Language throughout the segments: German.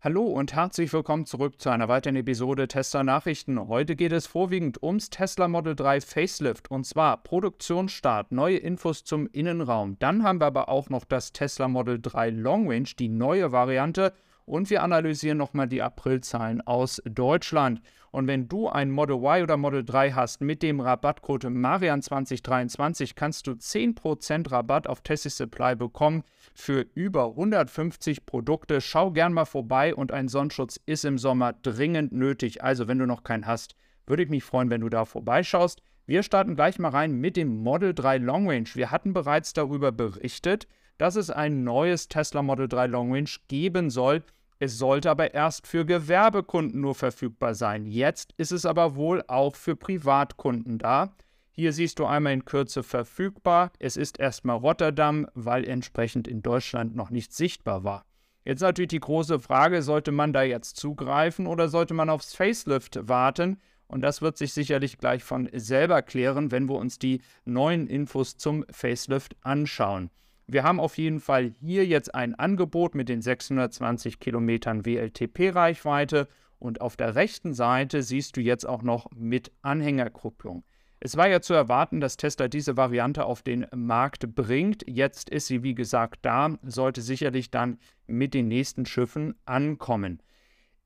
Hallo und herzlich willkommen zurück zu einer weiteren Episode Tesla Nachrichten. Heute geht es vorwiegend ums Tesla Model 3 Facelift und zwar Produktionsstart, neue Infos zum Innenraum. Dann haben wir aber auch noch das Tesla Model 3 Long Range, die neue Variante und wir analysieren nochmal die Aprilzahlen aus Deutschland. Und wenn du ein Model Y oder Model 3 hast mit dem Rabattcode Marian2023, kannst du 10% Rabatt auf Tessie Supply bekommen für über 150 Produkte. Schau gern mal vorbei und ein Sonnenschutz ist im Sommer dringend nötig. Also, wenn du noch keinen hast, würde ich mich freuen, wenn du da vorbeischaust. Wir starten gleich mal rein mit dem Model 3 Long Range. Wir hatten bereits darüber berichtet, dass es ein neues Tesla Model 3 Long Range geben soll. Es sollte aber erst für Gewerbekunden nur verfügbar sein. Jetzt ist es aber wohl auch für Privatkunden da. Hier siehst du einmal in Kürze verfügbar. Es ist erstmal Rotterdam, weil entsprechend in Deutschland noch nicht sichtbar war. Jetzt natürlich die große Frage, sollte man da jetzt zugreifen oder sollte man aufs Facelift warten? Und das wird sich sicherlich gleich von selber klären, wenn wir uns die neuen Infos zum Facelift anschauen. Wir haben auf jeden Fall hier jetzt ein Angebot mit den 620 Kilometern WLTP-Reichweite und auf der rechten Seite siehst du jetzt auch noch mit Anhängerkupplung. Es war ja zu erwarten, dass Tesla diese Variante auf den Markt bringt. Jetzt ist sie, wie gesagt, da, sollte sicherlich dann mit den nächsten Schiffen ankommen.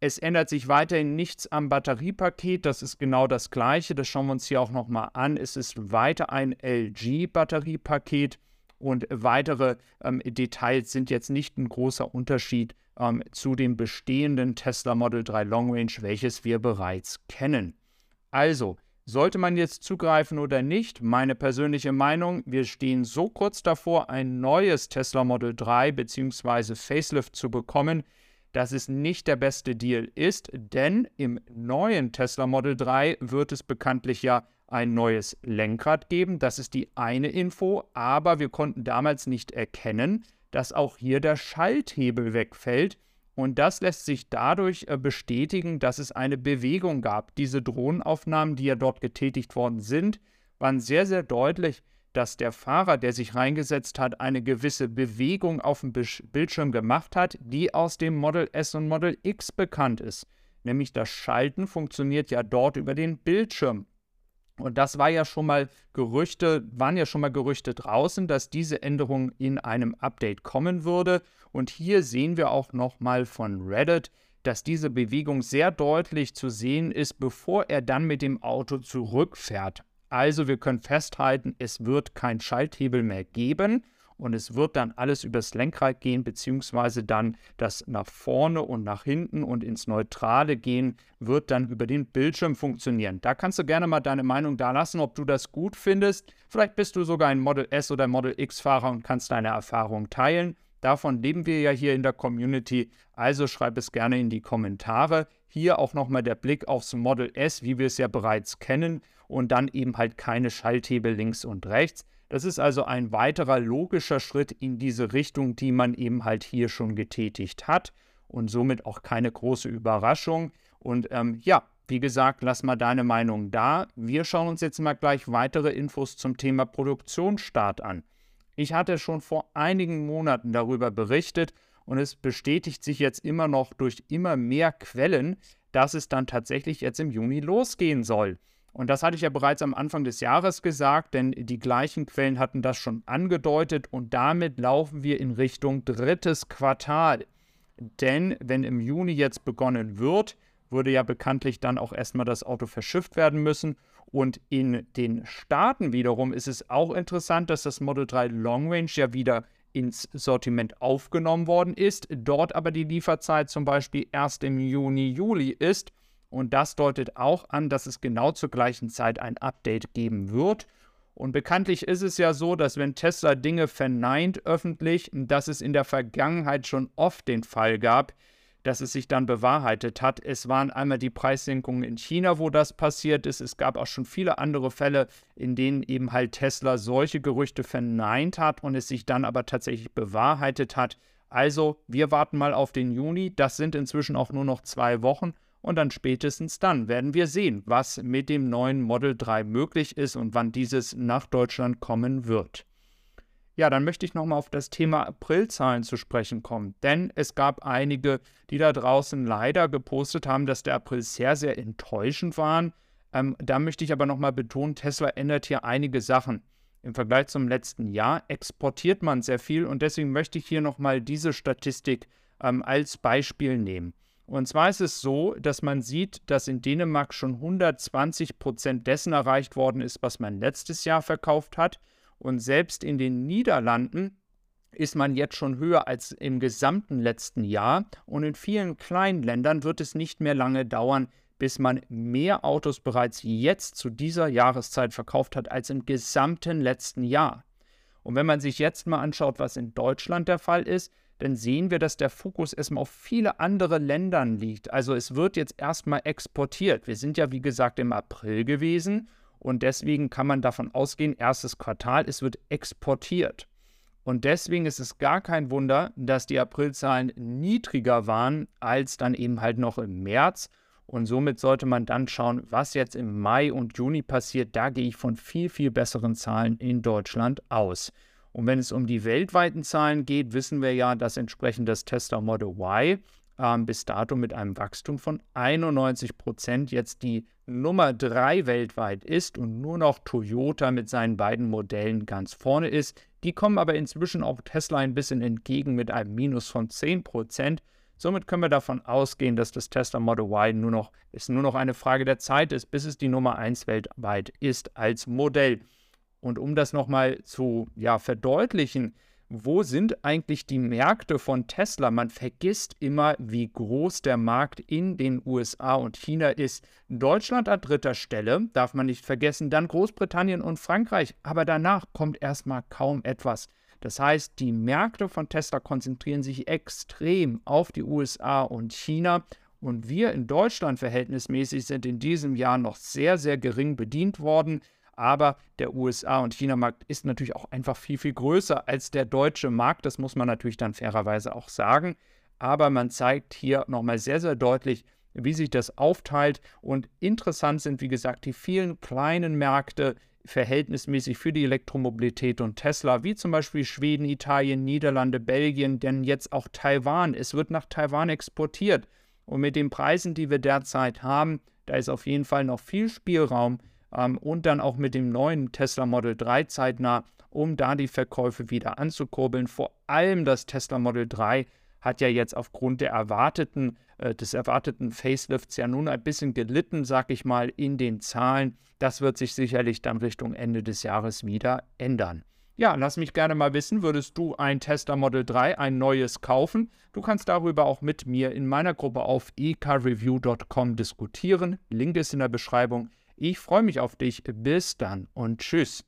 Es ändert sich weiterhin nichts am Batteriepaket, das ist genau das gleiche, das schauen wir uns hier auch nochmal an. Es ist weiter ein LG-Batteriepaket und weitere ähm, Details sind jetzt nicht ein großer Unterschied ähm, zu dem bestehenden Tesla Model 3 Long Range, welches wir bereits kennen. Also, sollte man jetzt zugreifen oder nicht? Meine persönliche Meinung, wir stehen so kurz davor, ein neues Tesla Model 3 bzw. Facelift zu bekommen, dass es nicht der beste Deal ist, denn im neuen Tesla Model 3 wird es bekanntlich ja ein neues Lenkrad geben. Das ist die eine Info, aber wir konnten damals nicht erkennen, dass auch hier der Schalthebel wegfällt. Und das lässt sich dadurch äh, bestätigen, dass es eine Bewegung gab. Diese Drohnenaufnahmen, die ja dort getätigt worden sind, waren sehr, sehr deutlich, dass der Fahrer, der sich reingesetzt hat, eine gewisse Bewegung auf dem Bildschirm gemacht hat, die aus dem Model S und Model X bekannt ist. Nämlich das Schalten funktioniert ja dort über den Bildschirm. Und das war ja schon mal Gerüchte, waren ja schon mal Gerüchte draußen, dass diese Änderung in einem Update kommen würde. Und hier sehen wir auch nochmal von Reddit, dass diese Bewegung sehr deutlich zu sehen ist, bevor er dann mit dem Auto zurückfährt. Also wir können festhalten, es wird kein Schalthebel mehr geben und es wird dann alles übers Lenkrad gehen, beziehungsweise dann das nach vorne und nach hinten und ins Neutrale gehen, wird dann über den Bildschirm funktionieren. Da kannst du gerne mal deine Meinung da lassen, ob du das gut findest. Vielleicht bist du sogar ein Model S oder Model X-Fahrer und kannst deine Erfahrung teilen. Davon leben wir ja hier in der Community, also schreib es gerne in die Kommentare. Hier auch nochmal der Blick aufs Model S, wie wir es ja bereits kennen, und dann eben halt keine Schalthebel links und rechts. Das ist also ein weiterer logischer Schritt in diese Richtung, die man eben halt hier schon getätigt hat und somit auch keine große Überraschung. Und ähm, ja, wie gesagt, lass mal deine Meinung da. Wir schauen uns jetzt mal gleich weitere Infos zum Thema Produktionsstart an. Ich hatte schon vor einigen Monaten darüber berichtet und es bestätigt sich jetzt immer noch durch immer mehr Quellen, dass es dann tatsächlich jetzt im Juni losgehen soll. Und das hatte ich ja bereits am Anfang des Jahres gesagt, denn die gleichen Quellen hatten das schon angedeutet und damit laufen wir in Richtung drittes Quartal. Denn wenn im Juni jetzt begonnen wird, würde ja bekanntlich dann auch erstmal das Auto verschifft werden müssen. Und in den Staaten wiederum ist es auch interessant, dass das Model 3 Long Range ja wieder ins Sortiment aufgenommen worden ist, dort aber die Lieferzeit zum Beispiel erst im Juni, Juli ist. Und das deutet auch an, dass es genau zur gleichen Zeit ein Update geben wird. Und bekanntlich ist es ja so, dass wenn Tesla Dinge verneint öffentlich, dass es in der Vergangenheit schon oft den Fall gab, dass es sich dann bewahrheitet hat. Es waren einmal die Preissenkungen in China, wo das passiert ist. Es gab auch schon viele andere Fälle, in denen eben halt Tesla solche Gerüchte verneint hat und es sich dann aber tatsächlich bewahrheitet hat. Also, wir warten mal auf den Juni. Das sind inzwischen auch nur noch zwei Wochen. Und dann spätestens dann werden wir sehen, was mit dem neuen Model 3 möglich ist und wann dieses nach Deutschland kommen wird. Ja, dann möchte ich nochmal auf das Thema Aprilzahlen zu sprechen kommen. Denn es gab einige, die da draußen leider gepostet haben, dass der April sehr, sehr enttäuschend war. Ähm, da möchte ich aber nochmal betonen, Tesla ändert hier einige Sachen. Im Vergleich zum letzten Jahr exportiert man sehr viel und deswegen möchte ich hier nochmal diese Statistik ähm, als Beispiel nehmen. Und zwar ist es so, dass man sieht, dass in Dänemark schon 120 Prozent dessen erreicht worden ist, was man letztes Jahr verkauft hat. Und selbst in den Niederlanden ist man jetzt schon höher als im gesamten letzten Jahr. Und in vielen kleinen Ländern wird es nicht mehr lange dauern, bis man mehr Autos bereits jetzt zu dieser Jahreszeit verkauft hat als im gesamten letzten Jahr. Und wenn man sich jetzt mal anschaut, was in Deutschland der Fall ist, dann sehen wir, dass der Fokus erstmal auf viele andere Länder liegt. Also es wird jetzt erstmal exportiert. Wir sind ja, wie gesagt, im April gewesen und deswegen kann man davon ausgehen, erstes Quartal, es wird exportiert. Und deswegen ist es gar kein Wunder, dass die Aprilzahlen niedriger waren als dann eben halt noch im März. Und somit sollte man dann schauen, was jetzt im Mai und Juni passiert. Da gehe ich von viel, viel besseren Zahlen in Deutschland aus. Und wenn es um die weltweiten Zahlen geht, wissen wir ja, dass entsprechend das Tesla Model Y ähm, bis dato mit einem Wachstum von 91 Prozent jetzt die Nummer 3 weltweit ist und nur noch Toyota mit seinen beiden Modellen ganz vorne ist. Die kommen aber inzwischen auch Tesla ein bisschen entgegen mit einem Minus von 10 Prozent. Somit können wir davon ausgehen, dass das Tesla Model Y nur noch, ist nur noch eine Frage der Zeit ist, bis es die Nummer 1 weltweit ist als Modell. Und um das nochmal zu ja, verdeutlichen, wo sind eigentlich die Märkte von Tesla? Man vergisst immer, wie groß der Markt in den USA und China ist. Deutschland an dritter Stelle, darf man nicht vergessen, dann Großbritannien und Frankreich, aber danach kommt erstmal kaum etwas. Das heißt, die Märkte von Tesla konzentrieren sich extrem auf die USA und China und wir in Deutschland verhältnismäßig sind in diesem Jahr noch sehr, sehr gering bedient worden. Aber der USA- und China-Markt ist natürlich auch einfach viel, viel größer als der deutsche Markt. Das muss man natürlich dann fairerweise auch sagen. Aber man zeigt hier nochmal sehr, sehr deutlich, wie sich das aufteilt. Und interessant sind, wie gesagt, die vielen kleinen Märkte verhältnismäßig für die Elektromobilität und Tesla, wie zum Beispiel Schweden, Italien, Niederlande, Belgien, denn jetzt auch Taiwan. Es wird nach Taiwan exportiert. Und mit den Preisen, die wir derzeit haben, da ist auf jeden Fall noch viel Spielraum ähm, und dann auch mit dem neuen Tesla Model 3 zeitnah, um da die Verkäufe wieder anzukurbeln. Vor allem das Tesla Model 3 hat ja jetzt aufgrund der erwarteten, äh, des erwarteten Facelifts ja nun ein bisschen gelitten, sag ich mal, in den Zahlen. Das wird sich sicherlich dann Richtung Ende des Jahres wieder ändern. Ja, lass mich gerne mal wissen, würdest du ein Tesla Model 3, ein neues kaufen? Du kannst darüber auch mit mir in meiner Gruppe auf ecarreview.com diskutieren. Link ist in der Beschreibung. Ich freue mich auf dich. Bis dann und tschüss.